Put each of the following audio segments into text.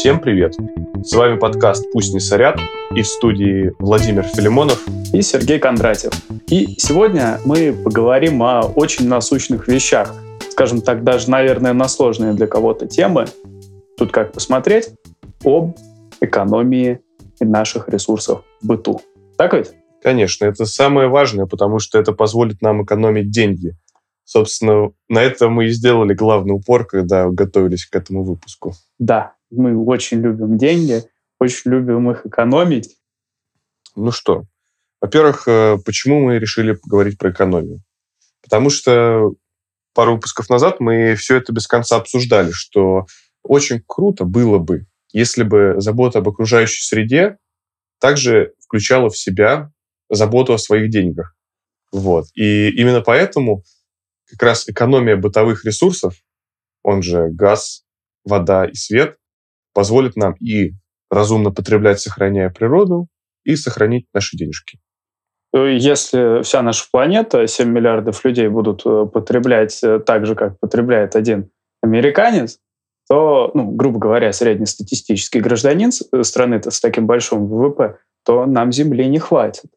Всем привет! С вами подкаст «Пусть не сорят» и в студии Владимир Филимонов и Сергей Кондратьев. И сегодня мы поговорим о очень насущных вещах, скажем так, даже, наверное, на сложные для кого-то темы. Тут как посмотреть об экономии наших ресурсов в быту. Так ведь? Конечно, это самое важное, потому что это позволит нам экономить деньги. Собственно, на это мы и сделали главный упор, когда готовились к этому выпуску. Да, мы очень любим деньги, очень любим их экономить. Ну что, во-первых, э, почему мы решили поговорить про экономию? Потому что пару выпусков назад мы все это без конца обсуждали, что очень круто было бы, если бы забота об окружающей среде также включала в себя заботу о своих деньгах. Вот. И именно поэтому как раз экономия бытовых ресурсов, он же газ, вода и свет, позволит нам и разумно потреблять, сохраняя природу, и сохранить наши денежки. Если вся наша планета, 7 миллиардов людей будут э, потреблять э, так же, как потребляет один американец, то, ну, грубо говоря, среднестатистический гражданин э, страны-то с таким большим ВВП, то нам Земли не хватит.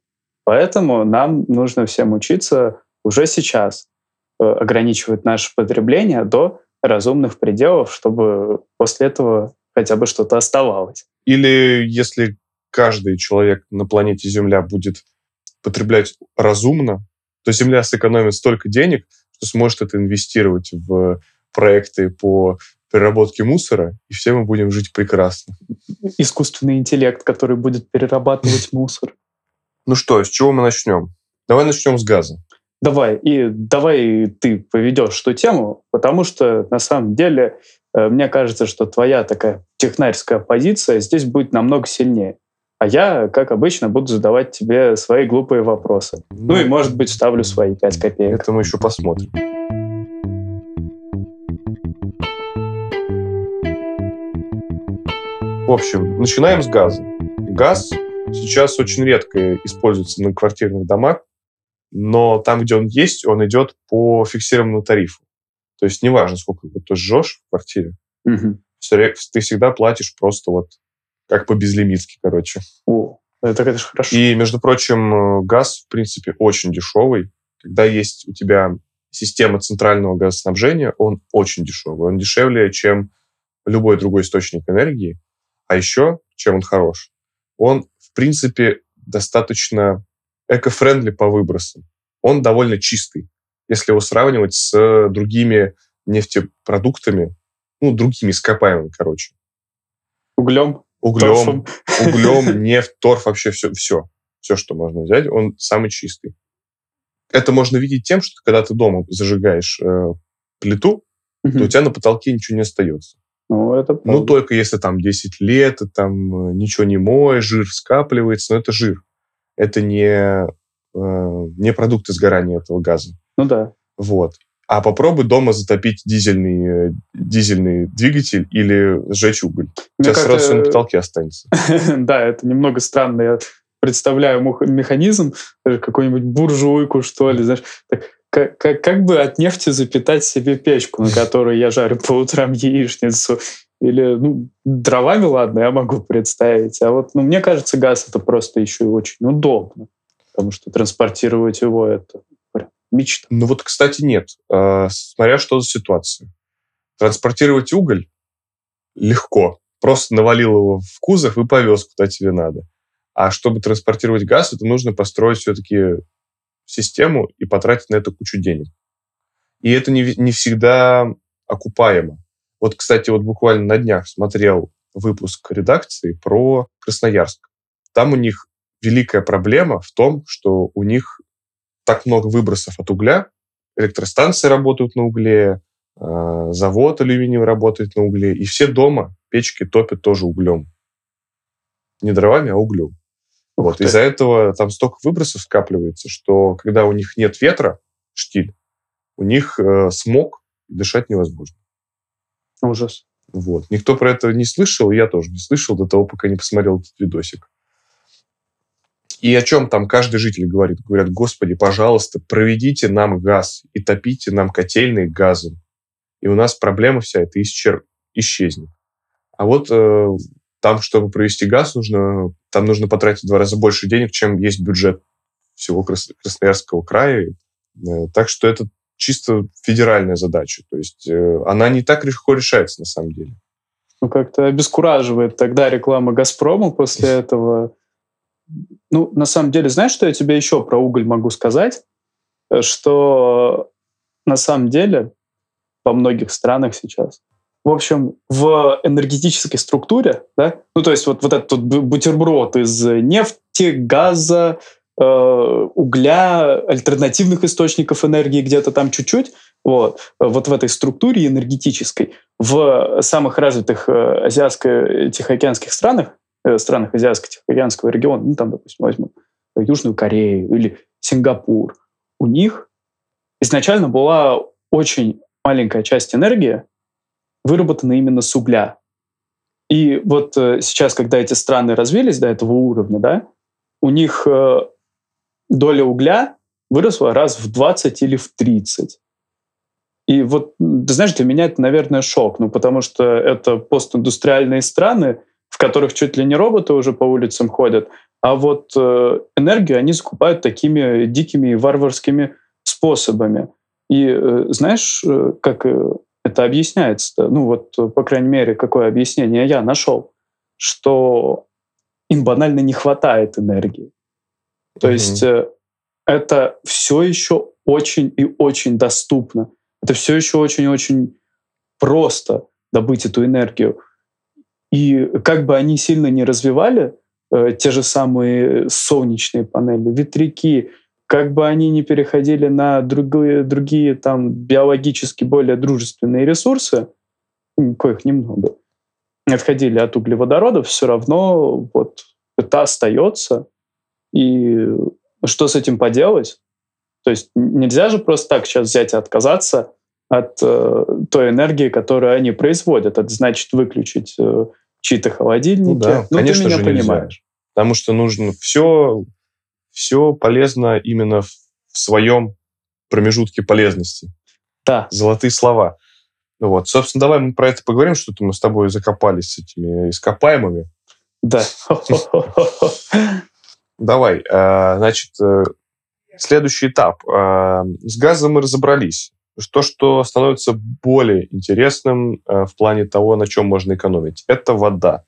Поэтому нам нужно всем учиться уже сейчас ограничивать наше потребление до разумных пределов, чтобы после этого хотя бы что-то оставалось. Или если каждый человек на планете Земля будет потреблять разумно, то Земля сэкономит столько денег, что сможет это инвестировать в проекты по переработке мусора, и все мы будем жить прекрасно. Искусственный интеллект, который будет перерабатывать мусор. Ну что, с чего мы начнем? Давай начнем с газа. Давай, и давай ты поведешь эту тему, потому что на самом деле мне кажется, что твоя такая технарская позиция здесь будет намного сильнее. А я, как обычно, буду задавать тебе свои глупые вопросы. Ну, и, может быть, ставлю свои пять копеек. Это мы еще посмотрим. В общем, начинаем с газа. Газ сейчас очень редко используется на квартирных домах, но там, где он есть, он идет по фиксированному тарифу. То есть неважно, сколько ты жжешь в квартире, угу. ты всегда платишь просто вот как по безлимитке, короче. О, это, конечно, хорошо. И, между прочим, э, газ, в принципе, очень дешевый. Когда есть у тебя система центрального газоснабжения, он очень дешевый. Он дешевле, чем любой другой источник энергии. А еще, чем он хорош, он, в принципе, достаточно эко-френдли по выбросам. Он довольно чистый, если его сравнивать с другими нефтепродуктами, ну, другими ископаемыми, короче. Углем? Углем, углем, нефть, торф, вообще все, все. Все, что можно взять, он самый чистый. Это можно видеть тем, что когда ты дома зажигаешь э, плиту, угу. то у тебя на потолке ничего не остается. Ну, это ну, только если там 10 лет, и там э, ничего не моешь, жир скапливается, но это жир. Это не, э, не продукты сгорания этого газа. Ну да. Вот. А попробуй дома затопить дизельный, э, дизельный двигатель или сжечь уголь. У тебя сразу все на потолке останется. Да, это немного странно. Я представляю механизм, какую-нибудь буржуйку, что ли, знаешь, так как, как, как бы от нефти запитать себе печку, на которой я жарю по утрам яичницу. Или, ну, дровами, ладно, я могу представить. А вот, ну, мне кажется, газ это просто еще и очень удобно. Потому что транспортировать его это мечта. Ну вот, кстати, нет. А, смотря что за ситуация. Транспортировать уголь легко. Просто навалил его в кузов и повез, куда тебе надо. А чтобы транспортировать газ, это нужно построить все-таки систему и потратить на это кучу денег. И это не, не всегда окупаемо. Вот, кстати, вот буквально на днях смотрел выпуск редакции про Красноярск. Там у них великая проблема в том, что у них так много выбросов от угля, электростанции работают на угле, а, завод алюминиевый работает на угле, и все дома печки топят тоже углем. Не дровами, а углем. Вот. Из-за этого там столько выбросов скапливается, что когда у них нет ветра, штиль, у них э, смог, дышать невозможно. Ужас. Вот. Никто про это не слышал, я тоже не слышал до того, пока не посмотрел этот видосик. И о чем там каждый житель говорит? Говорят, господи, пожалуйста, проведите нам газ и топите нам котельные газом. И у нас проблема вся эта исчер... исчезнет. А вот э, там, чтобы провести газ, нужно, там нужно потратить в два раза больше денег, чем есть бюджет всего Красноярского края. Э, так что это чисто федеральная задача. То есть э, она не так легко решается на самом деле. Ну, как-то обескураживает тогда реклама «Газпрома» после этого. Ну, на самом деле, знаешь, что я тебе еще про уголь могу сказать? Что на самом деле во многих странах сейчас в общем, в энергетической структуре, да, ну, то есть вот, вот этот бутерброд из нефти, газа, э, угля, альтернативных источников энергии где-то там чуть-чуть, вот, вот в этой структуре энергетической, в самых развитых э, азиатско-тихоокеанских странах, э, странах азиатско-тихоокеанского региона, ну, там, допустим, возьмем Южную Корею или Сингапур, у них изначально была очень маленькая часть энергии, выработаны именно с угля. И вот э, сейчас, когда эти страны развились до этого уровня, да, у них э, доля угля выросла раз в 20 или в 30. И вот, знаешь, для меня это, наверное, шок, ну, потому что это постиндустриальные страны, в которых чуть ли не роботы уже по улицам ходят, а вот э, энергию они закупают такими дикими варварскими способами. И э, знаешь, э, как э, это объясняется? Ну вот, по крайней мере, какое объяснение я нашел, что им банально не хватает энергии. То mm-hmm. есть э, это все еще очень и очень доступно. Это все еще очень-очень просто добыть эту энергию. И как бы они сильно не развивали э, те же самые солнечные панели, ветряки, как бы они ни переходили на другие, другие там биологически более дружественные ресурсы, коих немного, отходили от углеводородов, все равно вот это остается. И что с этим поделать? То есть нельзя же просто так сейчас взять и отказаться от э, той энергии, которую они производят. Это значит выключить э, чьи-то холодильники. Ну, да, ну конечно ты меня же понимаешь. Нельзя. Потому что нужно все все полезно именно в, в своем промежутке полезности. Да. Золотые слова. Ну вот, собственно, давай мы про это поговорим, что-то мы с тобой закопались с этими ископаемыми. Да. Давай, а, значит, э, следующий этап. А, с газом мы разобрались. То, что становится более интересным э, в плане того, на чем можно экономить, это вода.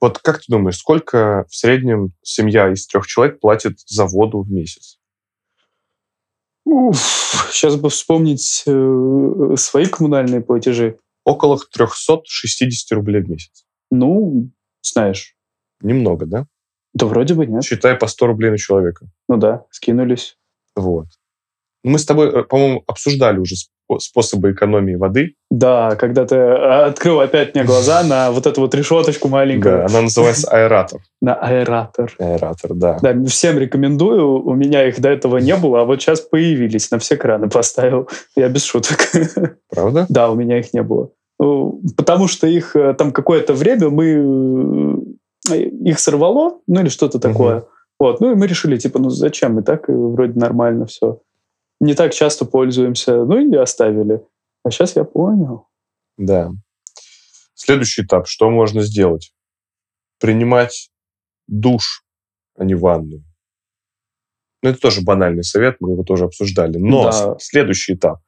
Вот как ты думаешь, сколько в среднем семья из трех человек платит за воду в месяц? Уф, сейчас бы вспомнить э, свои коммунальные платежи. Около 360 рублей в месяц. Ну, знаешь. Немного, да? Да вроде бы нет. Считай по 100 рублей на человека. Ну да, скинулись. Вот. Мы с тобой, э, по-моему, обсуждали уже способы экономии воды. Да, когда ты э, открыл опять мне глаза на вот эту вот решеточку маленькую. Да, она называется аэратор. На аэратор. Аэратор, да. Да, всем рекомендую. У меня их до этого не было, а вот сейчас появились. На все краны поставил. Я без шуток. Правда? Да, у меня их не было. Ну, потому что их э, там какое-то время мы их сорвало, ну или что-то такое. Угу. Вот, ну и мы решили, типа, ну зачем? И так вроде нормально все не так часто пользуемся, ну и оставили. А сейчас я понял. Да. Следующий этап. Что можно сделать? Принимать душ, а не ванну. Ну, это тоже банальный совет, мы его тоже обсуждали. Но да. следующий этап.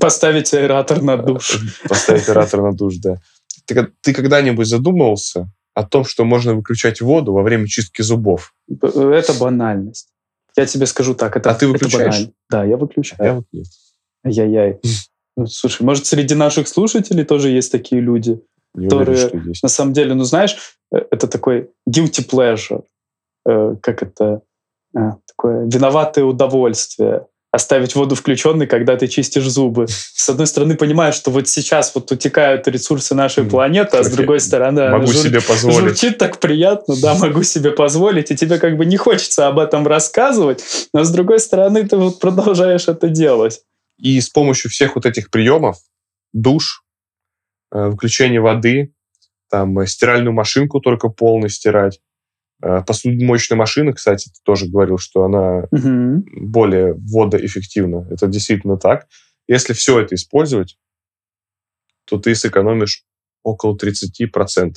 Поставить аэратор на душ. Э, поставить аэратор на душ, да. Ты, ты когда-нибудь задумывался о том, что можно выключать воду во время чистки зубов? Это банальность. Я тебе скажу так, это, а ты выключаешь? Это да, я выключаю. Я вот нет. Ай-яй-яй. Ну, слушай, может, среди наших слушателей тоже есть такие люди, Не которые, уверен, на самом деле, ну, знаешь, э, это такой guilty pleasure, э, как это, э, такое виноватое удовольствие оставить воду включенной, когда ты чистишь зубы. С одной стороны, понимаешь, что вот сейчас вот утекают ресурсы нашей планеты, а с другой стороны, могу жур... себе позволить. Звучит так приятно, да, могу себе позволить, и тебе как бы не хочется об этом рассказывать, но с другой стороны, ты вот продолжаешь это делать. И с помощью всех вот этих приемов, душ, э, выключение воды, там, э, стиральную машинку только полно стирать, посудомоечная машина, кстати, ты тоже говорил, что она угу. более водоэффективна. Это действительно так. Если все это использовать, то ты сэкономишь около 30%.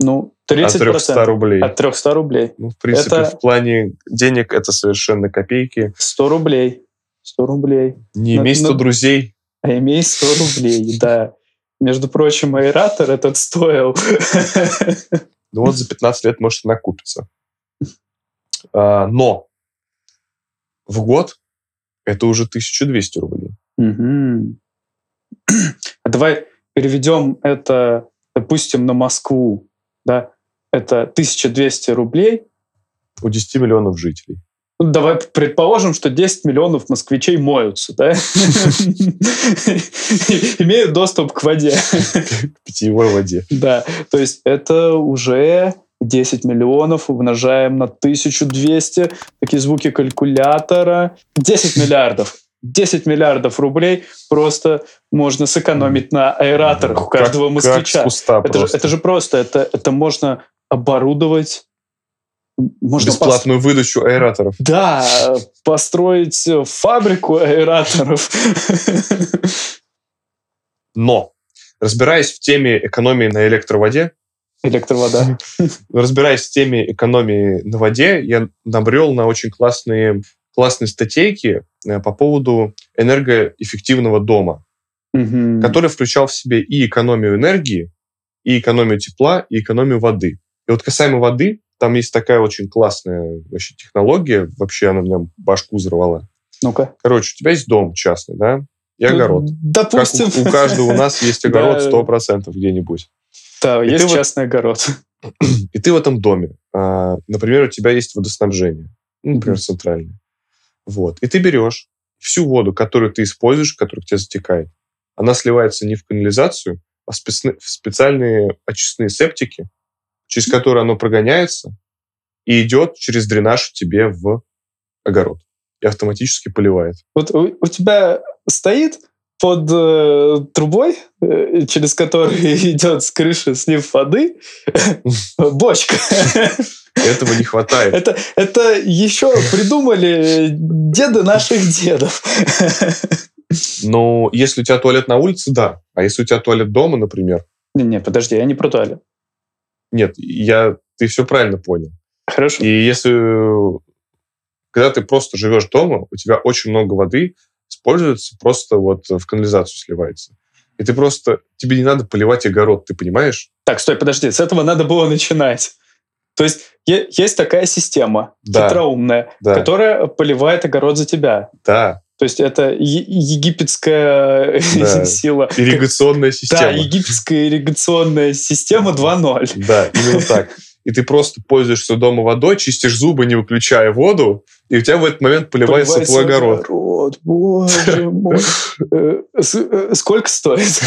Ну, 30%. От 300 рублей. От 300 рублей. Ну, в принципе, Это- в плане денег это совершенно копейки. 100 рублей. 100 рублей. Не имей 100 ну- друзей. А имей 100 рублей, да. Между прочим, аэратор этот стоил. Ну вот за 15 лет может накупиться. А, но в год это уже 1200 рублей. Мгм. А Давай переведем это, допустим, на Москву. Да? Это 1200 рублей. У 10 миллионов жителей. Ну, давай предположим, что 10 миллионов москвичей моются, да? Имеют доступ к воде. К питьевой воде. Да, то есть это уже 10 миллионов умножаем на 1200. Такие звуки калькулятора. 10 миллиардов. 10 миллиардов рублей просто можно сэкономить на аэраторах у каждого москвича. Это же, просто. это же просто, это, это можно оборудовать, можно пос- Бесплатную выдачу аэраторов. да, построить фабрику аэраторов. Но, разбираясь в теме экономии на электроводе, Электровода. разбираясь в теме экономии на воде, я набрел на очень классные, классные статейки э, по поводу энергоэффективного дома, Мгм. который включал в себе и экономию энергии, и экономию тепла, и экономию воды. И вот касаемо воды, там есть такая очень классная вообще технология, вообще она мне башку взорвала. Ну-ка. Короче, у тебя есть дом частный, да, и огород. Как Допустим. у, у каждого у нас есть огород Да. 100% где-нибудь. Да, И есть ты вот- частный огород. И ты в этом доме, а, например, у тебя есть водоснабжение, ну, например, Мгм. центральное. Вот. И ты берешь всю воду, которую ты используешь, которая к тебе затекает, она сливается не в канализацию, а в специальные очистные септики, через которые оно прогоняется и идет через дренаж тебе в огород. И автоматически поливает. Вот у, у тебя стоит под э, трубой, э, через которую идет с крыши слив воды, бочка. Этого не хватает. Это, это еще придумали деды наших дедов. Но если у тебя туалет на улице, да. А если у тебя туалет дома, например, Не-не, подожди, я не про туалет. Нет, я, ты все правильно понял. Хорошо. И если, когда ты просто живешь дома, у тебя очень много воды используется, просто вот в канализацию сливается. И ты просто, тебе не надо поливать огород, ты понимаешь? Так, стой, подожди, с этого надо было начинать. То есть есть такая система Да. хитроумная, Да, которая поливает огород за тебя. да. То есть это египетская Да. сила. Ирригационная Да, система. египетская ирригационная система 2.0. Да, именно так. И ты просто пользуешься дома водой, чистишь зубы, не выключая воду, и у тебя в этот момент поливается Поливается твой огород. огород, Боже мой. Э, э, Сколько стоит?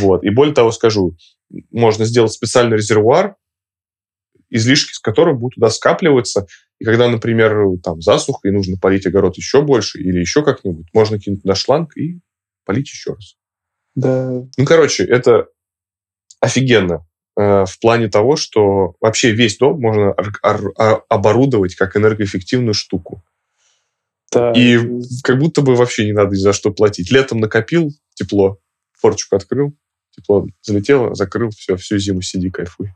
Вот. И более того скажу, можно сделать специальный резервуар, излишки с которого будут туда скапливаться. И когда, например, там засуха, и нужно полить огород еще больше или еще как-нибудь, можно кинуть туда шланг и полить еще раз. Да. Ну, короче, это офигенно э, в плане того, что вообще весь дом можно ор- оборудовать как энергоэффективную штуку. да. И как будто бы вообще не надо ни за что платить. Летом накопил тепло, форчик открыл, тепло залетело, закрыл, все, всю зиму сиди, кайфуй.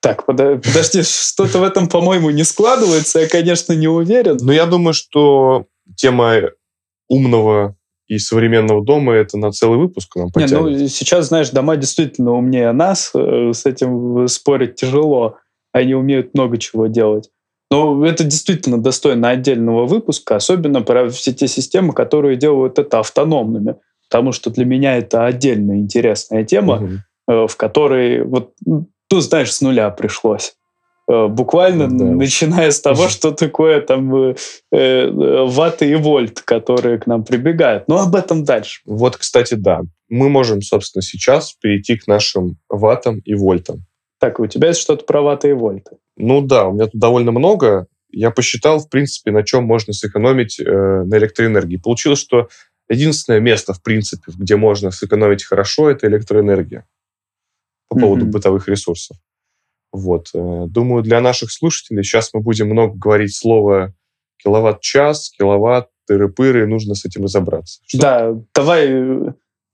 Так, подо- подожди, что-то в этом, по-моему, не складывается. Я, конечно, не уверен. Но я думаю, что тема умного и современного дома это на целый выпуск нам Не, потянет. ну, сейчас, знаешь, дома действительно умнее нас. э, С этим спорить тяжело. Они умеют много чего делать. Но это действительно достойно отдельного выпуска, особенно про все те системы, которые делают это автономными. Потому что для меня это отдельно интересная тема. Э, в которой вот ну, тут знаешь с нуля пришлось Э, буквально Да. начиная с того, что такое там э, э, ваты и вольт, которые к нам прибегают. Но об этом дальше. Вот, кстати, да. Мы можем, собственно, сейчас перейти к нашим ваттам и вольтам. Так, у тебя есть что-то про ваты и вольты? Ну да, у меня тут довольно много. Я посчитал, в принципе, на чем можно сэкономить э, на электроэнергии. Получилось, что единственное место, в принципе, где можно сэкономить хорошо, это электроэнергия по поводу Мгм. бытовых ресурсов. Вот. э, Думаю, для наших слушателей сейчас мы будем много говорить слово киловатт-час, киловатт, тыры-пыры, нужно с этим разобраться. Что- Да, давай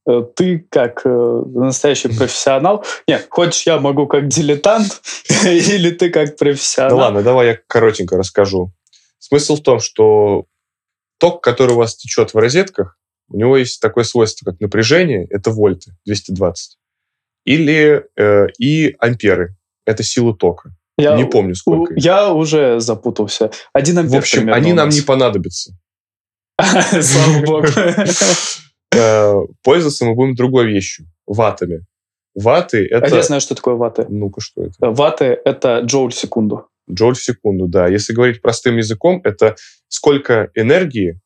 э, ты как э, настоящий профессионал... Нет, хочешь, я могу как дилетант, или ты как профессионал? Ну ладно, давай я коротенько расскажу. Смысл в том, что ток, который у вас течет в розетках, у него есть такое свойство, как напряжение, это вольты, 220, или э, и амперы, это сила тока. Я не помню, сколько. Я уже запутался. Один ампер В общем, они нам не понадобятся. Слава богу. Э, пользоваться мы будем другой вещью. Ватами. Ваты — это... А я знаю, что такое ваты. Ну-ка, что это? Ваты — это джоуль в секунду. Джоуль в секунду, да. Если говорить простым языком, это сколько энергии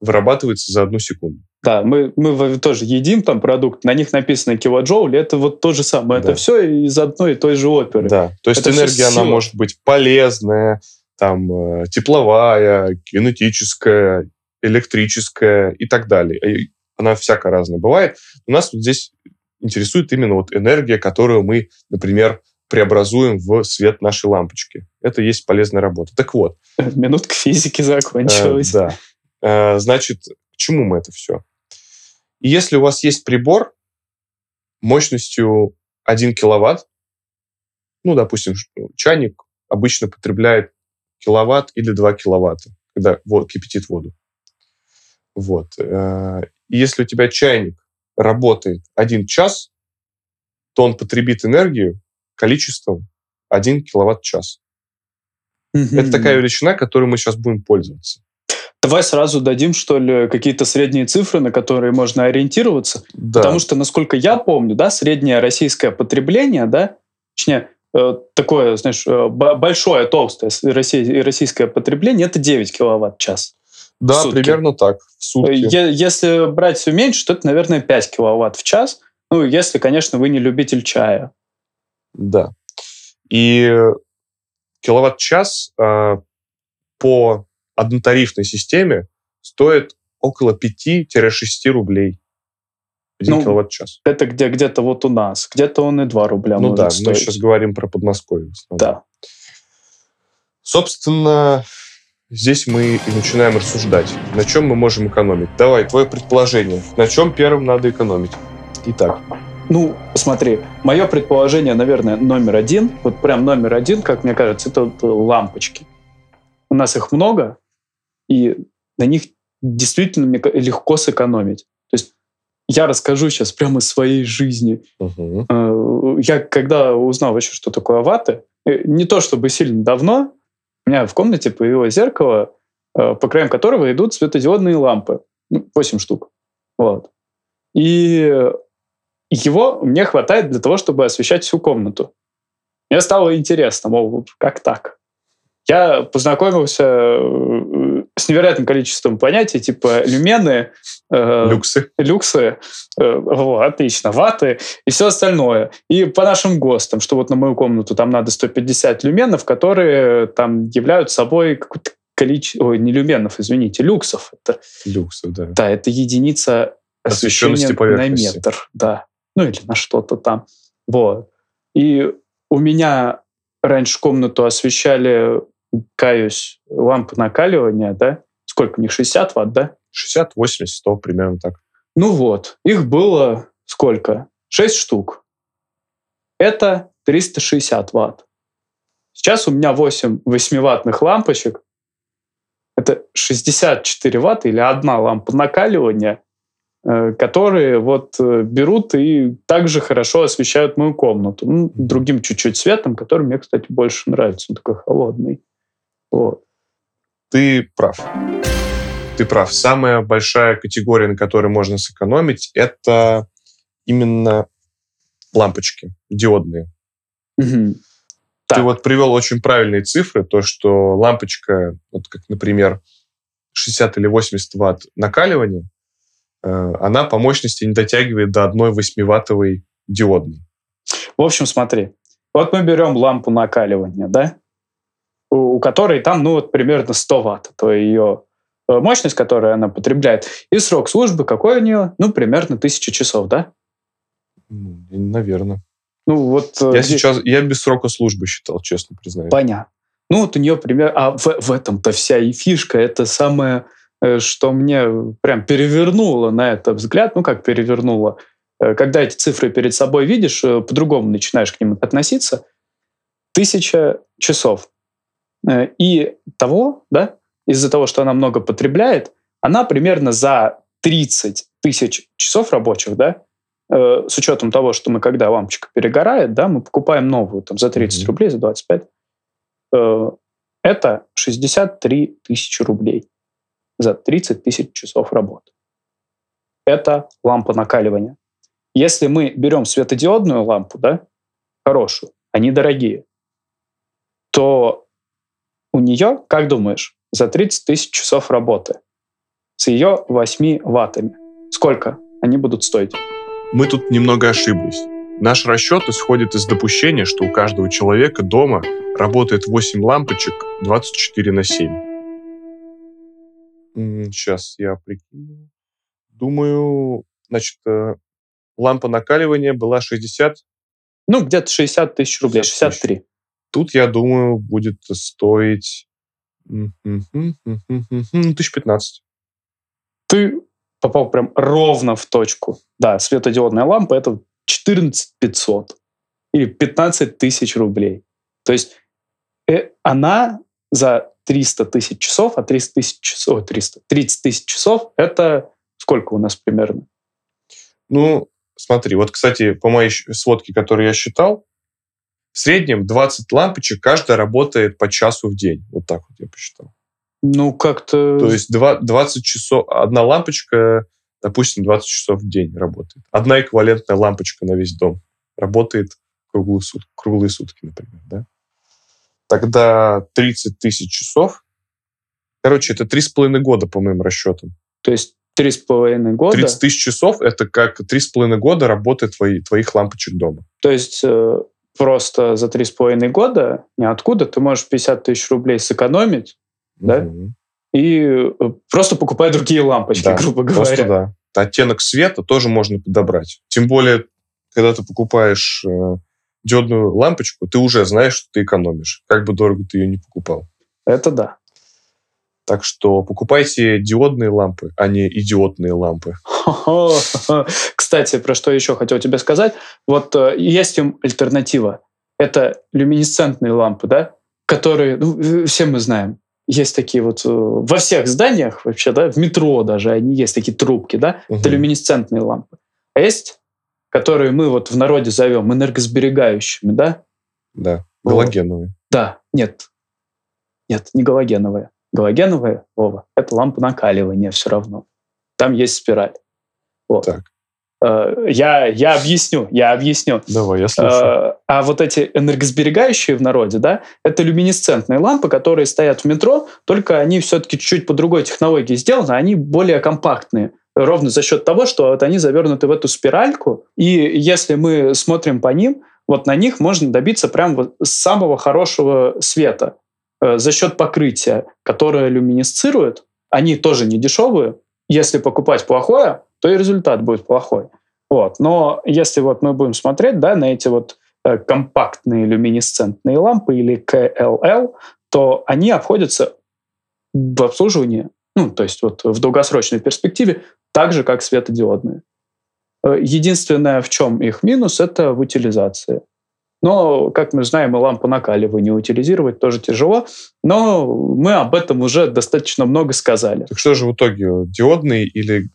вырабатывается за одну секунду. Да, мы, мы тоже едим там продукт, на них написано килоджоуль, это вот то же самое. Да. Это все из одной и той же оперы. Да, то есть это энергия, она может быть полезная, там, э, тепловая, кинетическая, электрическая и так далее. Она всяко разная бывает. У нас вот здесь интересует именно вот энергия, которую мы, например, преобразуем в свет нашей лампочки. Это есть полезная работа. Так вот. Минутка физики закончилась. Э, да. Э, значит, к чему мы это все? И если у вас есть прибор мощностью 1 киловатт, ну, допустим, чайник обычно потребляет киловатт или 2 киловатта, когда вот, кипятит воду. Вот. Э, и если у тебя чайник работает один час, то он потребит энергию количеством 1 киловатт-час. Это такая величина, которой мы сейчас будем пользоваться. Давай сразу дадим, что ли, какие-то средние цифры, на которые можно ориентироваться. Да. Потому что, насколько я помню, да, среднее российское потребление, да, точнее, э, такое, знаешь, э, большое, толстое российское потребление, это 9 киловатт-час. Да, примерно так, в сутки. Если брать все меньше, то это, наверное, 5 киловатт в час. Ну, если, конечно, вы не любитель чая. Да. И киловатт-час э, по однотарифной системе стоит около 5-6 рублей. Один ну, киловатт-час. Это где, где-то вот у нас. Где-то он и 2 рубля Ну да, стоить. мы сейчас говорим про Подмосковье. Да. Собственно, здесь мы и начинаем рассуждать, на чем мы можем экономить. Давай, твое предположение. На чем первым надо экономить? Итак. Ну, смотри, мое предположение, наверное, номер один, вот прям номер один, как мне кажется, это вот лампочки. У нас их много, и на них действительно легко сэкономить. То есть я расскажу сейчас прямо из своей жизни. Uh-huh. Я когда узнал вообще, что такое аваты, э, не то чтобы сильно давно, у меня в комнате появилось зеркало, э, по краям которого идут светодиодные лампы. 8 ну, штук. Вот. И его мне хватает для того, чтобы освещать всю комнату. Мне стало интересно, мол, как так? Я познакомился с невероятным количеством понятий, типа люмены, э, люксы, люксы э, о, отлично, ваты и все остальное. И по нашим ГОСТам, что вот на мою комнату там надо 150 люменов, которые там являются собой какое-то количество, ой, не люменов, извините, люксов. Это, люксов, да. Да, это единица освещения на метр, да. Ну или на что-то там. Вот. И у меня раньше комнату освещали каюсь, лампы накаливания, да? Сколько у них? 60 ватт, да? 60, 80, 100, примерно так. Ну вот, их было сколько? 6 штук. Это 360 ватт. Сейчас у меня 8 8-ваттных лампочек. Это 64 ватта или одна лампа накаливания, э, которые вот э, берут и также хорошо освещают мою комнату. Ну, другим чуть-чуть светом, который мне, кстати, больше нравится. Он такой холодный. Вот. Ты прав. Ты прав. Самая большая категория, на которой можно сэкономить, это именно лампочки диодные. Угу. Ты так. вот привел очень правильные цифры, то, что лампочка, вот как, например, 60 или 80 ватт накаливания, э, она по мощности не дотягивает до одной 8-ваттовой диодной. В общем, смотри, вот мы берем лампу накаливания, да? У которой там, ну, вот примерно 100 ватт, то ее э, мощность, которую она потребляет. И срок службы какой у нее? Ну, примерно 1000 часов, да? Ну, наверное. Ну, вот... Э, я сейчас, я без срока службы считал, честно признаюсь. Понятно. Ну, вот у нее пример... А в, в этом-то вся и фишка. Это самое э, что мне прям перевернуло на это взгляд, ну как перевернуло, когда эти цифры перед собой видишь, по-другому начинаешь к ним относиться. Тысяча часов. И того, да, из-за того, что она много потребляет, она примерно за 30 тысяч часов рабочих, да, э, с учетом того, что мы, когда лампочка перегорает, да, мы покупаем новую там, за 30 mm-hmm. рублей, за 25, э, это 63 тысячи рублей за 30 тысяч часов работы. Это лампа накаливания. Если мы берем светодиодную лампу, да, хорошую, они дорогие, то у нее, как думаешь, за 30 тысяч часов работы с ее 8 ваттами. Сколько они будут стоить? Мы тут немного ошиблись. Наш расчет исходит из допущения, что у каждого человека дома работает 8 лампочек 24 на 7. Сейчас я прикину. Думаю, значит, э, лампа накаливания была 60... Ну, где-то 60 тысяч рублей, 63. Тут, я думаю, будет стоить 1015. Ты попал прям ровно в точку. Да, светодиодная лампа — это 14 500 или 15 тысяч рублей. То есть э, она за 300 тысяч часов, а 300 тысяч часов, 300, 30 тысяч часов — это сколько у нас примерно? Ну, смотри, вот, кстати, по моей сводке, которую я считал, в среднем 20 лампочек, каждая работает по часу в день. Вот так вот я посчитал. Ну, как-то... То есть 20 часов, одна лампочка, допустим, 20 часов в день работает. Одна эквивалентная лампочка на весь дом работает круглые сутки, круглые сутки например, да? Тогда 30 тысяч часов. Короче, это 3,5 года, по моим расчетам. То есть три с половиной года. 30 тысяч часов — это как три с половиной года работы твои, твоих лампочек дома. То есть э, просто за три с половиной года ниоткуда ты можешь 50 тысяч рублей сэкономить, угу. да, и э, просто покупай другие лампочки, да, грубо говоря. Просто да. Оттенок света тоже можно подобрать. Тем более, когда ты покупаешь э, диодную лампочку, ты уже знаешь, что ты экономишь, как бы дорого ты ее не покупал. Это да. Так что покупайте диодные лампы, а не идиотные лампы. Кстати, про что еще хотел тебе сказать. Вот э, есть им альтернатива. Это люминесцентные лампы, да, которые, ну, все мы знаем, есть такие вот э, во всех зданиях вообще, да, в метро даже они есть такие трубки, да, угу. это люминесцентные лампы. А есть, которые мы вот в народе зовем энергосберегающими, да? Да, галогеновые. Вот. Да, нет, нет, не галогеновые. Галогеновая, Вова, это лампа накаливания все равно. Там есть спираль. Вот. Так. Э, я, я объясню, я объясню. Давай, я слушаю. Э, а вот эти энергосберегающие в народе, да, это люминесцентные лампы, которые стоят в метро, только они все-таки чуть-чуть по другой технологии сделаны, они более компактные. Ровно за счет того, что вот они завернуты в эту спиральку, и если мы смотрим по ним, вот на них можно добиться прям вот самого хорошего света. Э, за счет покрытия, которое люминесцирует, они тоже не дешевые. Если покупать плохое, то и результат будет плохой. Вот. Но если вот мы будем смотреть да, на эти вот э, компактные люминесцентные лампы или КЛЛ, то они обходятся в обслуживании, ну, то есть вот в долгосрочной перспективе, так же, как светодиодные. Э, единственное, в чем их минус, это в утилизации. Но, как мы знаем, и лампу накаливания утилизировать тоже тяжело. Но мы об этом уже достаточно много сказали. Так что же в итоге, диодный или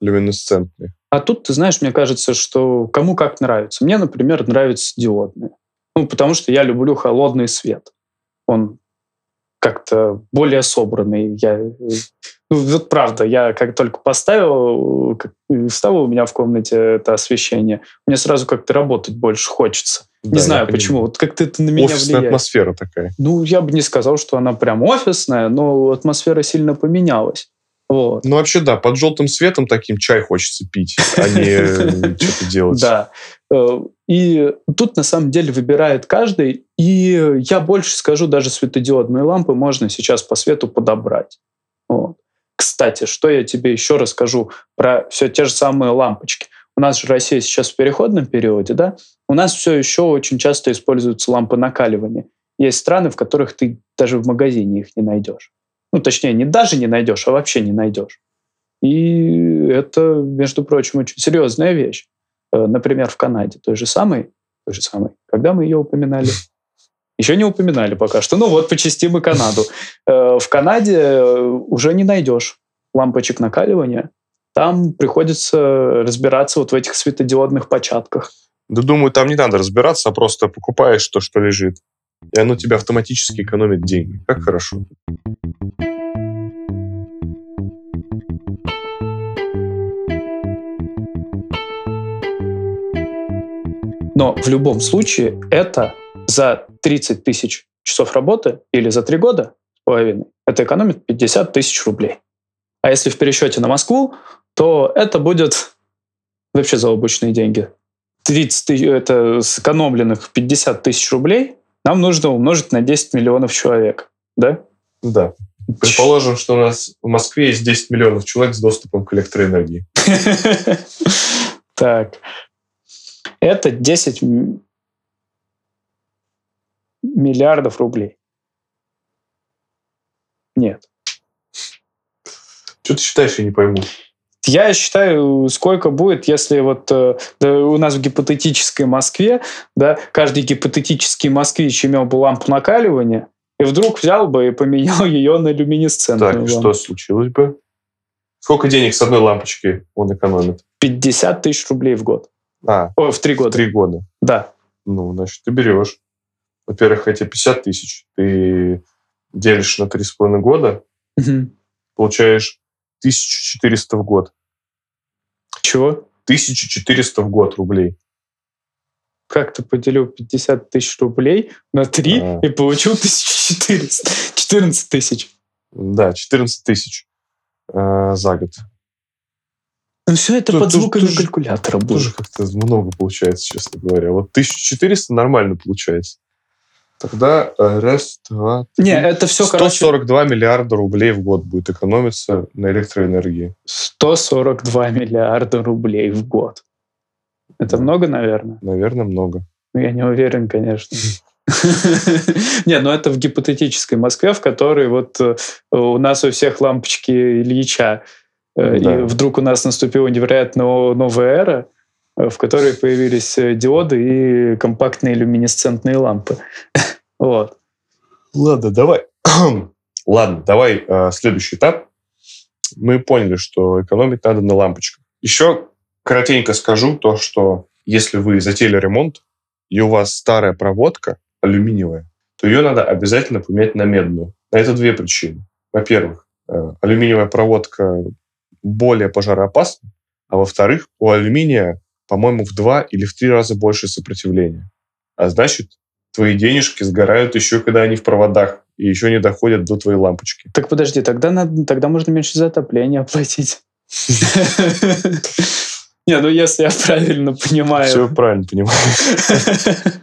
люминесцентный? А тут, ты знаешь, мне кажется, что кому как нравится. Мне, например, нравится диодный. Ну, потому что я люблю холодный свет. Он как-то более собранный. Я, ну, вот правда, я как только поставил, как, вставил у меня в комнате это освещение, мне сразу как-то работать больше хочется. Да, не знаю почему. Вот как-то это на меня Офисная влияет. атмосфера такая. Ну, я бы не сказал, что она прям офисная, но атмосфера сильно поменялась. Вот. Ну, вообще, да, под желтым светом таким чай хочется пить, а не что-то делать. Да. Э, и тут, на самом деле, выбирает каждый. И я больше скажу, даже светодиодные лампы можно сейчас по свету подобрать. Вот. Кстати, что я тебе еще расскажу про все те же самые лампочки. У нас же Россия сейчас в переходном периоде, да? У нас все еще очень часто используются лампы накаливания. Есть страны, в которых ты даже в магазине их не найдешь. Ну, точнее, не даже не найдешь, а вообще не найдешь. И это, между прочим, очень серьезная вещь. Э, например, в Канаде той же самой, той же самой, когда мы ее упоминали, еще не упоминали пока что. Ну вот, почистим и Канаду. Э, в Канаде э, уже не найдешь лампочек накаливания. Там приходится разбираться вот в этих светодиодных початках. Да думаю, там не надо разбираться, а просто покупаешь то, что лежит. И оно тебе автоматически экономит деньги. Как хорошо. Но в любом случае это за 30 тысяч часов работы или за три года с половиной, это экономит 50 тысяч рублей. А если в пересчете на Москву, то это будет вообще заоблачные деньги. 30 тысяч, это сэкономленных 50 тысяч рублей нам нужно умножить на 10 миллионов человек, да? Да. Предположим, что у нас в Москве есть 10 миллионов человек с доступом к электроэнергии. Так. Это 10 миллиардов рублей. Нет. Что ты считаешь, я не пойму. Я считаю, сколько будет, если вот э, да, у нас в гипотетической Москве, да, каждый гипотетический москвич имел бы лампу накаливания, и вдруг взял бы и поменял ее на люминесцентную Так, лампу. что случилось бы? Сколько денег с одной лампочки он экономит? 50 тысяч рублей в год. А, О, в три года. три года. Да. Ну, значит, ты берешь. Во-первых, эти 50 тысяч ты делишь на 3,5 года, Мгм. получаешь 1400 в год. Чего? 1400 в год рублей. Как ты поделил 50 тысяч рублей на 3 А. и получил 1400? 14 тысяч. Да, 14 тысяч э, за год. Ну все это Тут- под тут- звуками тут калькулятора будет. Тоже как-то много получается, честно говоря. Вот 1400 нормально получается. Тогда э, раз, два, три. Не, это все, короче, 142 миллиарда рублей в год будет экономиться на электроэнергии. 142 миллиарда рублей в год. Это Да. много, наверное? Наверное, много. Ну, Я не уверен, конечно. Не, ну это в гипотетической Москве, в которой вот э, у нас у всех лампочки Ильича. Э. И вдруг у нас наступила невероятно о- новая эра, в которой появились э, диоды и компактные люминесцентные лампы. Вот. Ладно, давай. Ладно, давай э, следующий этап. Мы поняли, что экономить надо на лампочках. Еще коротенько скажу то, что если вы затеяли ремонт, и у вас старая проводка алюминиевая, то ее надо обязательно поменять на медную. На это две причины. Во-первых, э, алюминиевая проводка более пожароопасна, а во-вторых, у алюминия, по-моему, в два или в три раза больше сопротивления. А значит, твои денежки сгорают еще, когда они в проводах и еще не доходят до твоей лампочки. Так подожди, тогда, надо, тогда можно меньше за отопление платить. Не, ну если я правильно понимаю. Все правильно понимаешь.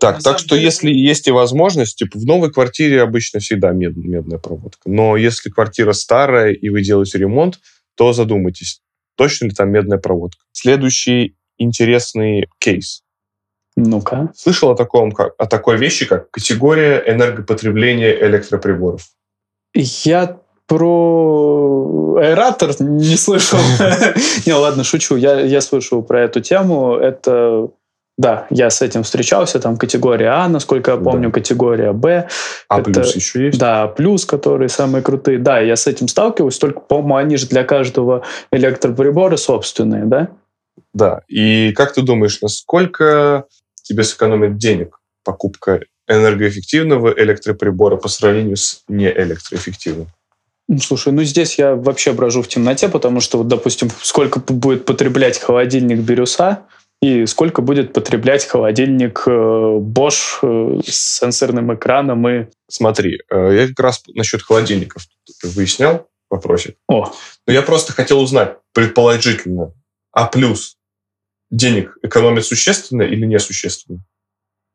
Так, так что если есть и возможность, типа в новой квартире обычно всегда мед- медная проводка. Но если квартира старая и вы делаете ремонт, то задумайтесь, точно ли там медная проводка. Следующий интересный кейс. Ну-ка. Слышал о, таком, как, о такой вещи, как категория энергопотребления электроприборов? Я про аэратор не слышал. Не, ладно, шучу. Я, я слышал про эту тему. Это, да, я с этим встречался. Там категория А, насколько я помню, Да. категория Б. А Это- плюс еще есть? Да, плюс, которые самые крутые. Да, я с этим сталкиваюсь, только, по-моему, они же для каждого электроприбора собственные, да? Да. И как ты думаешь, насколько тебе сэкономит денег покупка энергоэффективного электроприбора по сравнению с неэлектроэффективным? Ну, Слушай, ну здесь я вообще брожу в темноте, потому что, вот, допустим, сколько будет потреблять холодильник Бирюса и сколько будет потреблять холодильник э, Bosch э, с сенсорным экраном и... Смотри, э, я как раз насчет холодильников выяснял вопросик. О, Но я просто хотел узнать, предположительно, А плюс денег экономит существенно или несущественно?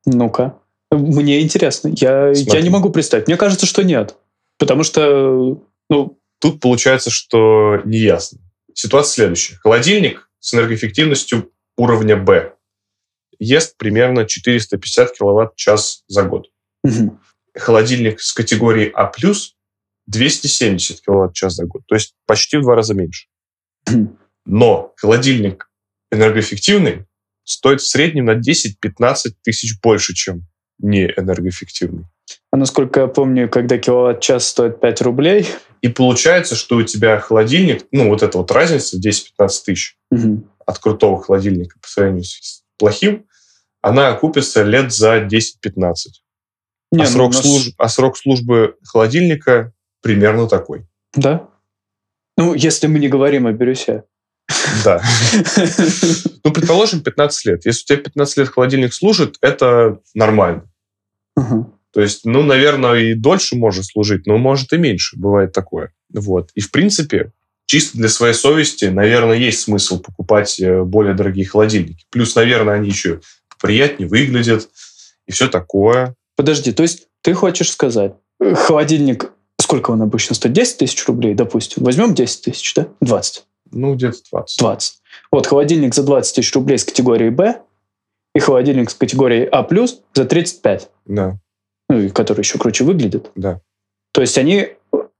ну-ка. Мне интересно. Я, я не могу представить. Мне кажется, что нет. Потому что, ну, Тут получается, что неясно. Ситуация следующая. Холодильник с энергоэффективностью уровня Б ест примерно 450 киловатт-час за год. мгм. холодильник с категории А+, 270 киловатт-час за год. То есть почти в два раза меньше. Но холодильник энергоэффективный стоит в среднем на 10-15 тысяч больше, чем не энергоэффективный. А насколько я помню, когда киловатт-час стоит 5 рублей... И получается, что у тебя холодильник, ну вот эта вот разница, 10-15 тысяч Мгм. От крутого холодильника по сравнению с плохим, она окупится лет за 10-15. Не, а, ну, срок нас- а срок службы холодильника примерно такой. Да? Ну, если мы не говорим о бирюсе. Да. Ну, предположим, 15 лет. Если у тебя 15 лет холодильник служит, это нормально. То есть, ну, наверное, и дольше может служить, но может и меньше. Бывает такое. Вот. И, в принципе, чисто для своей совести, наверное, есть смысл покупать э, более дорогие холодильники. Плюс, наверное, они еще приятнее выглядят и все такое. Подожди, то есть ты хочешь сказать, э, холодильник, сколько он обычно стоит? 10 тысяч рублей, допустим. Возьмем 10 тысяч, да? 20. Ну, где-то 20. 20. Вот холодильник за 20 тысяч рублей с категории Б и холодильник с категории А+, за 35. Да, Ну, и который еще круче выглядит. да. То есть они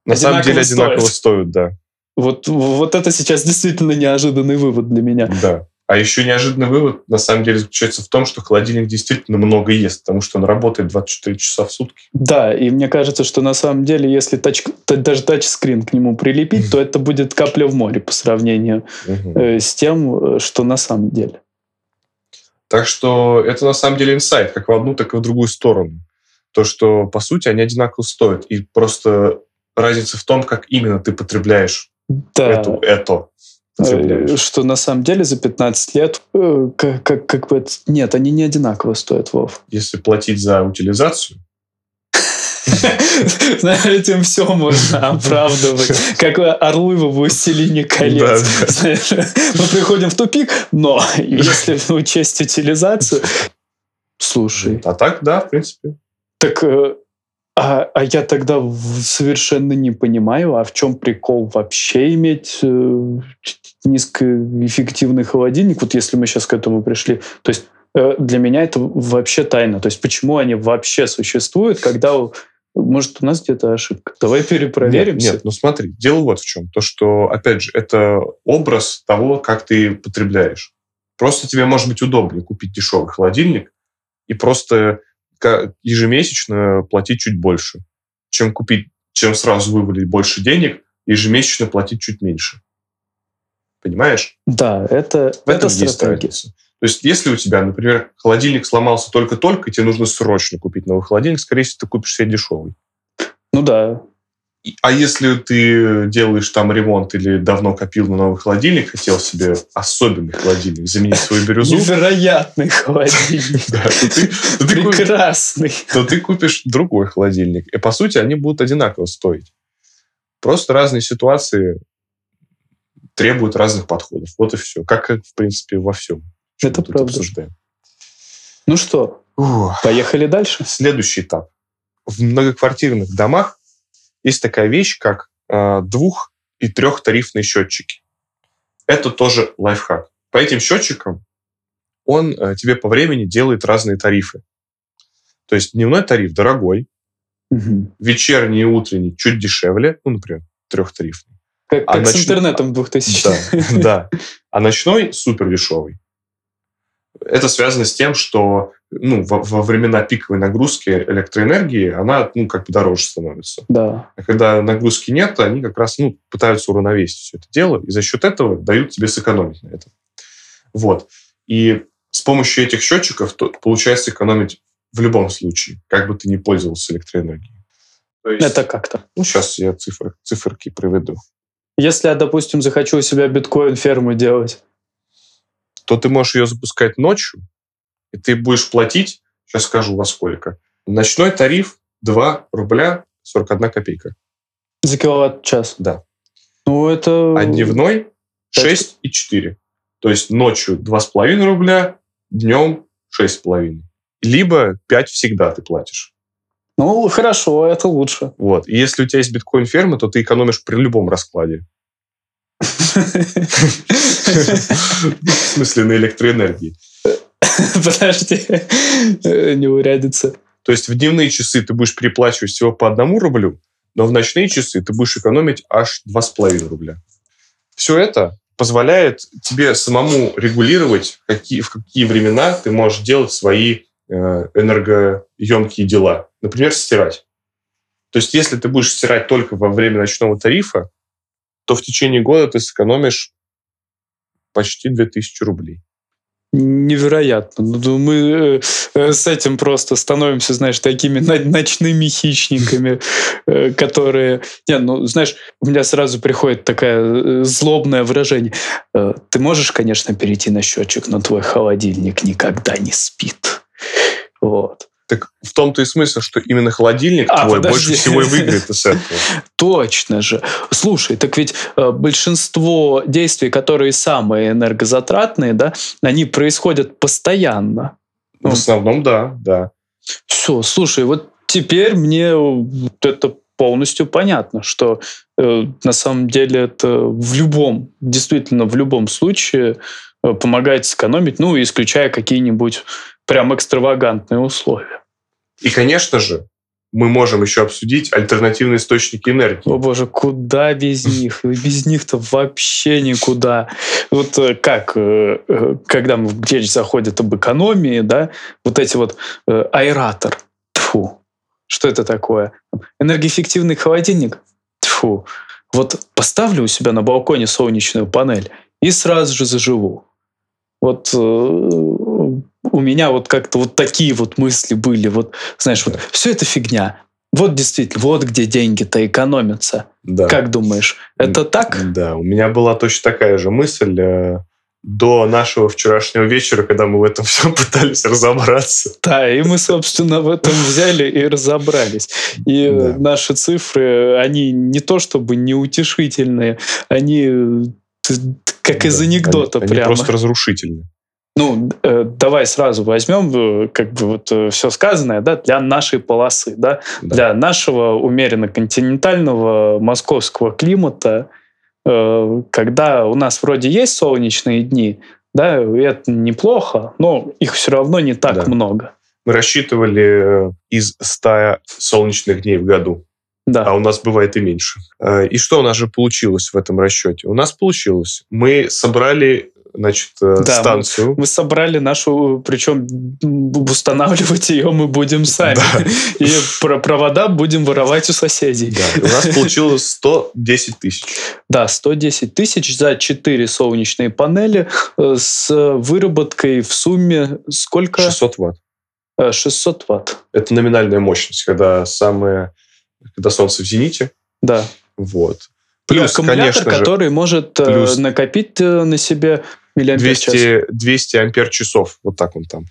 На самом деле Одинаково одинаково стоят. стоят, да. Вот, вот это сейчас действительно неожиданный вывод для меня. Да. А еще неожиданный вывод, на самом деле, заключается в том, что холодильник действительно много ест, потому что он работает 24 часа в сутки. Да, и мне кажется, что на самом деле, если тач, даже тачскрин к нему прилепить, то это будет капля в море по сравнению э, с тем, э, что на самом деле. Так что это на самом деле инсайт, как в одну, так и в другую сторону. То, что, по сути, они одинаково стоят. И просто разница в том, как именно ты потребляешь Да, эту, это. э, Потребляешь. что на самом деле за 15 лет, э, как, как, как бы... Нет, они не одинаково стоят, Вов. Если платить за утилизацию, этим все можно оправдывать. Как орлы в «Властелине колец». Мы приходим в тупик, но если учесть утилизацию... Слушай, а так, да, в принципе. так... А, а я тогда совершенно не понимаю, а в чем прикол вообще иметь э, низкоэффективный холодильник, вот если мы сейчас к этому пришли. То есть э, для меня это вообще тайна. То есть почему они вообще существуют, когда... Может, у нас где-то ошибка. Давай перепроверим. Нет, нет, ну смотри, дело вот в чем. То, что, опять же, это образ того, как ты потребляешь. Просто тебе может быть удобнее купить дешевый холодильник и просто ежемесячно платить чуть больше, чем купить, чем сразу вывалить больше денег, ежемесячно платить чуть меньше. Понимаешь? Да, это, В этом это есть стратегия. разница. То есть, если у тебя, например, холодильник сломался только-только, и тебе нужно срочно купить новый холодильник, скорее всего, ты купишь себе дешевый. Ну да. А если ты делаешь там ремонт или давно копил на новый холодильник, хотел себе особенный холодильник, заменить свою бирюзу, Невероятный холодильник. Прекрасный. то ты купишь другой холодильник. И, по сути, они будут одинаково стоить. Просто разные ситуации требуют разных подходов. Вот и все. Как, в принципе, во всем. Это правда. обсуждаем. Ну что, поехали дальше? Следующий этап. В многоквартирных домах есть такая вещь, как э, двух- и трехтарифные счетчики. Это тоже лайфхак. По этим счетчикам он э, тебе по времени делает разные тарифы. То есть дневной тариф дорогой, Мгм. вечерний и утренний чуть дешевле, ну, например, трехтарифный. Как, А как с начну- интернетом 2000 Да, да. А ночной супер дешевый. Это связано с тем, что ну, во, во времена пиковой нагрузки электроэнергии она ну, как бы дороже становится. Да. А когда нагрузки нет, они как раз ну, пытаются уравновесить все это дело, и за счет этого дают тебе сэкономить на этом. Вот. И с помощью этих счетчиков то, получается экономить в любом случае, как бы ты ни пользовался электроэнергией. То есть, Это как-то. Ну, сейчас я цифр, циферки приведу. Если я, допустим, захочу у себя биткоин-ферму делать, то ты можешь ее запускать ночью, и ты будешь платить, сейчас скажу во сколько. Ночной тариф 2 рубля 41 копейка. за киловатт-час. Да. Ну, это... А дневной 6,4. То есть ночью 2,5 рубля, днем 6,5. Либо 5 всегда ты платишь. Ну, хорошо, это лучше. Вот. И если у тебя есть биткоин-ферма, то ты экономишь при любом раскладе. В смысле, на электроэнергии. Подожди, Э, не урядится. То есть в дневные часы ты будешь переплачивать всего по одному рублю, но в ночные часы ты будешь экономить аж 2,5 рубля. Все это позволяет тебе самому регулировать, какие, в какие времена ты можешь делать свои э, энергоемкие дела. Например, стирать. То есть если ты будешь стирать только во время ночного тарифа, то в течение года ты сэкономишь почти 2000 рублей невероятно. Ну, мы э, с этим просто становимся, знаешь, такими ночными хищниками, э, которые... Не, ну, знаешь, у меня сразу приходит такое э, злобное выражение. Ты можешь, конечно, перейти на счетчик, но твой холодильник никогда не спит. Вот. Так в том-то и смысл, что именно холодильник а, твой подожди. больше всего и выиграет из этого. Точно же. Слушай, так ведь э, большинство действий, которые самые энергозатратные, да, они происходят постоянно. В основном, да, да. Все, слушай, вот теперь мне это полностью понятно, что э, на самом деле это в любом, действительно в любом случае э, помогает сэкономить, ну, исключая какие-нибудь прям экстравагантные условия. И, конечно же, мы можем еще обсудить альтернативные источники энергии. О боже, куда без них? Без них-то вообще никуда. Вот э, как, э, э, когда речь заходит об экономии, да, вот эти вот аэратор, тфу, что это такое? Энергоэффективный холодильник, тфу. Вот поставлю у себя на балконе солнечную панель и сразу же заживу. Вот у меня вот как-то вот такие вот мысли были. Вот, знаешь, вот все это фигня. Вот действительно, вот где деньги-то экономятся. Да. Как думаешь, это так? Да, у меня была точно такая же мысль э, до нашего вчерашнего вечера, когда мы в этом всем пытались разобраться. Да, и мы, собственно, в этом взяли и разобрались. И да. наши цифры, они не то чтобы неутешительные, они э, как из анекдота они, прямо. Они просто разрушительные. Ну, э, давай сразу возьмем э, как бы вот э, все сказанное, да, для нашей полосы, да, да. для нашего умеренно континентального московского климата, э, когда у нас вроде есть солнечные дни, да, это неплохо, но их все равно не так да. много. Мы рассчитывали э, из 100 солнечных дней в году. Да. А у нас бывает и меньше. И что у нас же получилось в этом расчете? У нас получилось. Мы собрали значит, э, да, станцию. Мы, мы собрали нашу, причем устанавливать ее мы будем сами. Да. И про провода будем воровать у соседей. Да. У нас получилось 110 тысяч. Да, 110 тысяч за 4 солнечные панели э, с выработкой в сумме сколько? 600 ватт. 600 э, ватт. Это номинальная мощность, когда самое, когда солнце в зените. Да. Вот. Плюс, аккумулятор, конечно который же, может плюс накопить на себе миллиампер 200, 200 ампер часов. Вот так он там.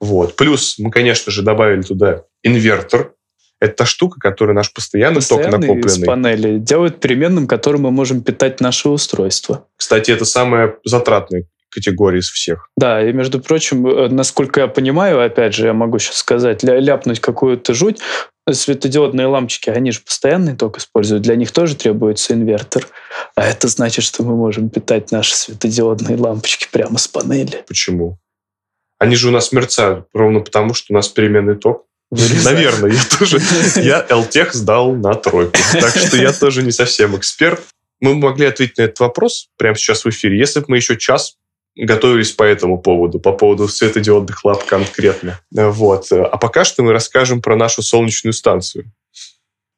Вот. Плюс мы, конечно же, добавили туда инвертор. Это та штука, которая наш постоянный, постоянный ток накопленный. из панели делает переменным, которым мы можем питать наше устройство. Кстати, это самая затратная категория из всех. Да, и между прочим, э, насколько я понимаю, опять же, я могу сейчас сказать, ляпнуть какую-то жуть, светодиодные лампочки, они же постоянный ток используют, для них тоже требуется инвертор. А это значит, что мы можем питать наши светодиодные лампочки прямо с панели. Почему? Они же у нас мерцают ровно потому, что у нас переменный ток. Наверное, я тоже... Я LTEC сдал на тройку, так что я тоже не совсем эксперт. Мы могли ответить на этот вопрос прямо сейчас в эфире, если бы мы еще час готовились по этому поводу, по поводу светодиодных ламп конкретно. Вот. А пока что мы расскажем про нашу солнечную станцию.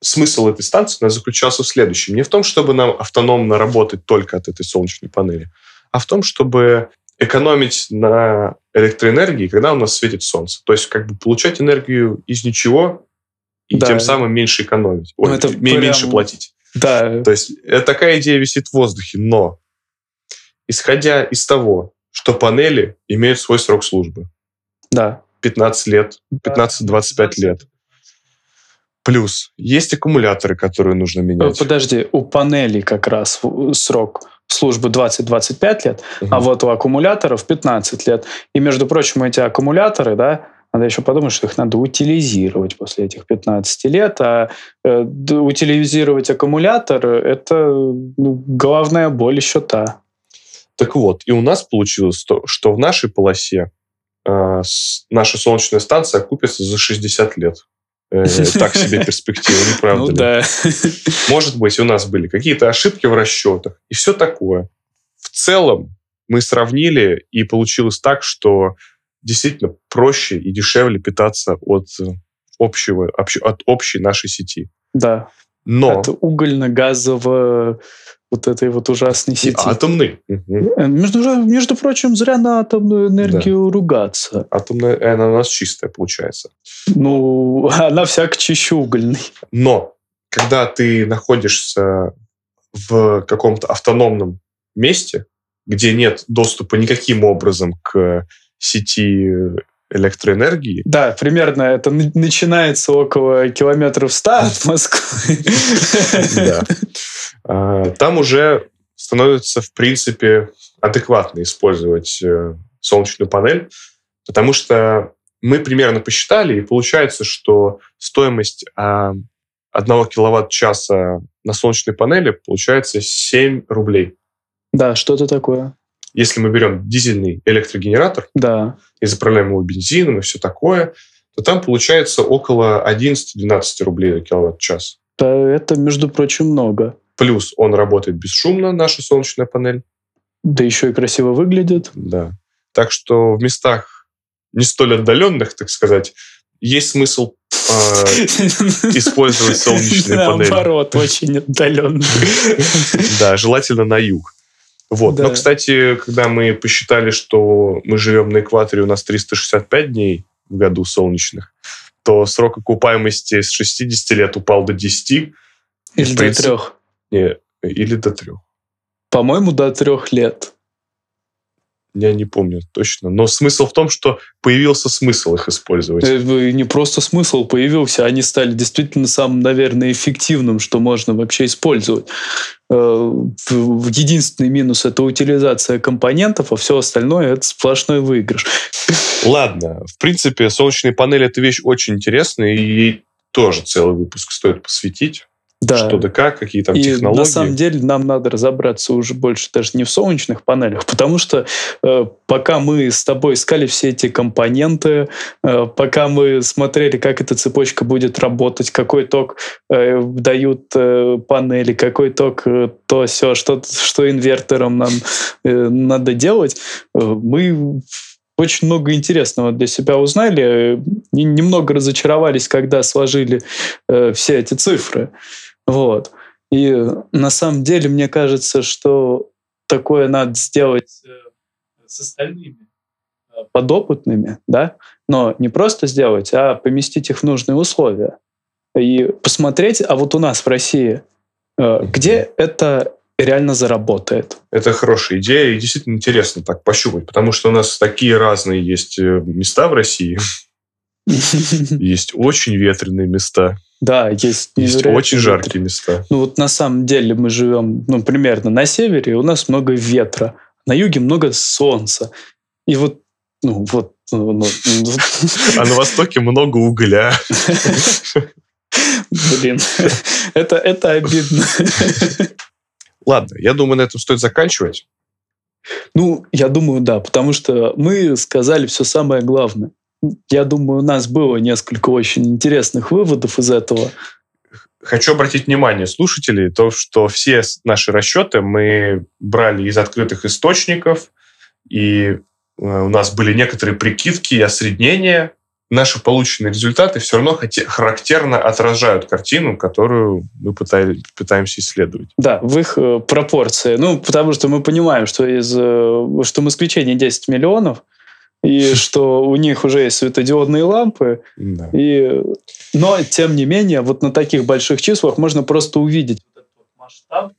Смысл этой станции заключался в следующем. Не в том, чтобы нам автономно работать только от этой солнечной панели, а в том, чтобы экономить на электроэнергии, когда у нас светит солнце. То есть как бы получать энергию из ничего и да. тем самым меньше экономить. Ой, ну, это меньше прям... платить. Да. То есть такая идея висит в воздухе, но исходя из того, что панели имеют свой срок службы. Да. 15 лет, 15-25 лет. Плюс есть аккумуляторы, которые нужно менять. Подожди, у панелей как раз срок службы 20-25 лет, угу. а вот у аккумуляторов 15 лет. И, между прочим, эти аккумуляторы, да, надо еще подумать, что их надо утилизировать после этих 15 лет. А э, утилизировать аккумулятор – это ну, головная боль еще та. Так вот, и у нас получилось то, что в нашей полосе э, наша солнечная станция окупится за 60 лет. Э, так себе перспектива, не правда Ну ли? да. Может быть, у нас были какие-то ошибки в расчетах и все такое. В целом мы сравнили, и получилось так, что действительно проще и дешевле питаться от э, общего, общ- от общей нашей сети. Да. Но От угольно-газово вот этой вот ужасной и сети. Мгм. Э, Между, между прочим, зря на атомную энергию ругаться. Атомная, э, она у нас чистая получается. Ну, она всяко чище угольной. Но когда ты находишься в каком-то автономном месте, где нет доступа никаким образом к сети электроэнергии, Да, примерно это начинается около километров 100 от Москвы. да, а, там уже становится, в принципе, адекватно использовать э, солнечную панель, потому что мы примерно посчитали, и получается, что стоимость а, одного киловатт-часа на солнечной панели получается 7 рублей. Да, что-то такое. Если мы берем дизельный электрогенератор Да. и заправляем его бензином и все такое, то там получается около 11-12 рублей на киловатт-час. Да, Это, между прочим, много. Плюс он работает бесшумно, наша солнечная панель. Да еще и красиво выглядит. Да. Так что в местах не столь отдаленных, так сказать, есть смысл э, использовать солнечные панели. Наоборот, очень отдаленно. Да, желательно на юг. Вот. Но, Да. кстати, когда мы посчитали, что мы живем на экваторе, у нас 365 дней в году солнечных, то срок окупаемости с 60 лет упал до 10 и, Или до принципе, трех. не, или до 3. По-моему, до трех лет. Я не помню точно. Но смысл в том, что появился смысл их использовать. Э, Не просто смысл появился, они стали действительно самым, наверное, эффективным, что можно вообще использовать. Э, Единственный минус — это утилизация компонентов, а все остальное — это сплошной выигрыш. Ладно, в принципе, солнечные панели – это вещь очень интересная, и ей тоже целый выпуск стоит посвятить. Да. Что да как, какие там И технологии. на самом деле нам надо разобраться уже больше даже не в солнечных панелях, потому что э, пока мы с тобой искали все эти компоненты, э, пока мы смотрели, как эта цепочка будет работать, какой ток э, дают э, панели, какой ток э, то все, что, что инвертором нам э, надо делать, э, мы очень много интересного для себя узнали. э, и Немного разочаровались, когда сложили э, все эти цифры. Вот. И на самом деле, мне кажется, что такое надо сделать э, с остальными э, подопытными, да, но не просто сделать, а поместить их в нужные условия и посмотреть, а вот у нас в России, э, где это реально заработает. Это хорошая идея, и действительно интересно так пощупать, потому что у нас такие разные есть места в России. Есть очень ветреные места, Да, есть есть очень жаркие места. Ну вот на самом деле мы живем, ну, примерно на севере, и у нас много ветра, на юге много солнца. И вот, ну, вот, ну, ну, А на востоке много угля. блин, это, это обидно. Ладно, я думаю, на этом стоит заканчивать. Ну, я думаю, да, потому что мы сказали все самое главное. Я думаю, у нас было несколько очень интересных выводов из этого. Хочу обратить внимание слушателей, то, что все наши расчеты мы брали из открытых источников, и э, у нас были некоторые прикидки и осреднения. Наши полученные результаты все равно характерно отражают картину, которую мы пытаемся исследовать. Да, в их э, пропорции. Ну, потому что мы понимаем, что из э, что москвичей не 10 миллионов, и что у них уже есть светодиодные лампы, Да. И, но, тем не менее, вот на таких больших числах можно просто увидеть вот этот масштаб,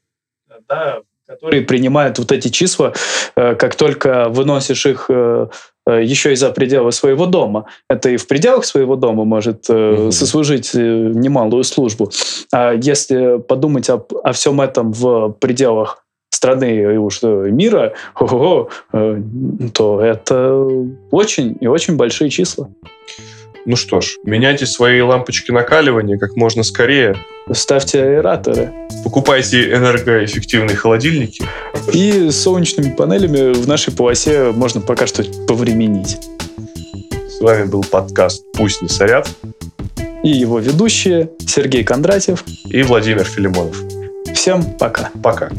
да, который принимает вот эти числа, э, как только выносишь их э, э, еще и за пределы своего дома. Это и в пределах своего дома может Мгм. сослужить немалую службу. А если подумать об- о всем этом в пределах страны и уж э, мира, ого, э, то это очень и очень большие числа. Ну что ж, меняйте свои лампочки накаливания как можно скорее. Ставьте аэраторы. Покупайте энергоэффективные холодильники. И с солнечными панелями в нашей полосе можно пока что повременить. вами был подкаст «Пусть не сорят» и его ведущие Сергей Кондратьев и Владимир Филимонов. Всем пока. Пока.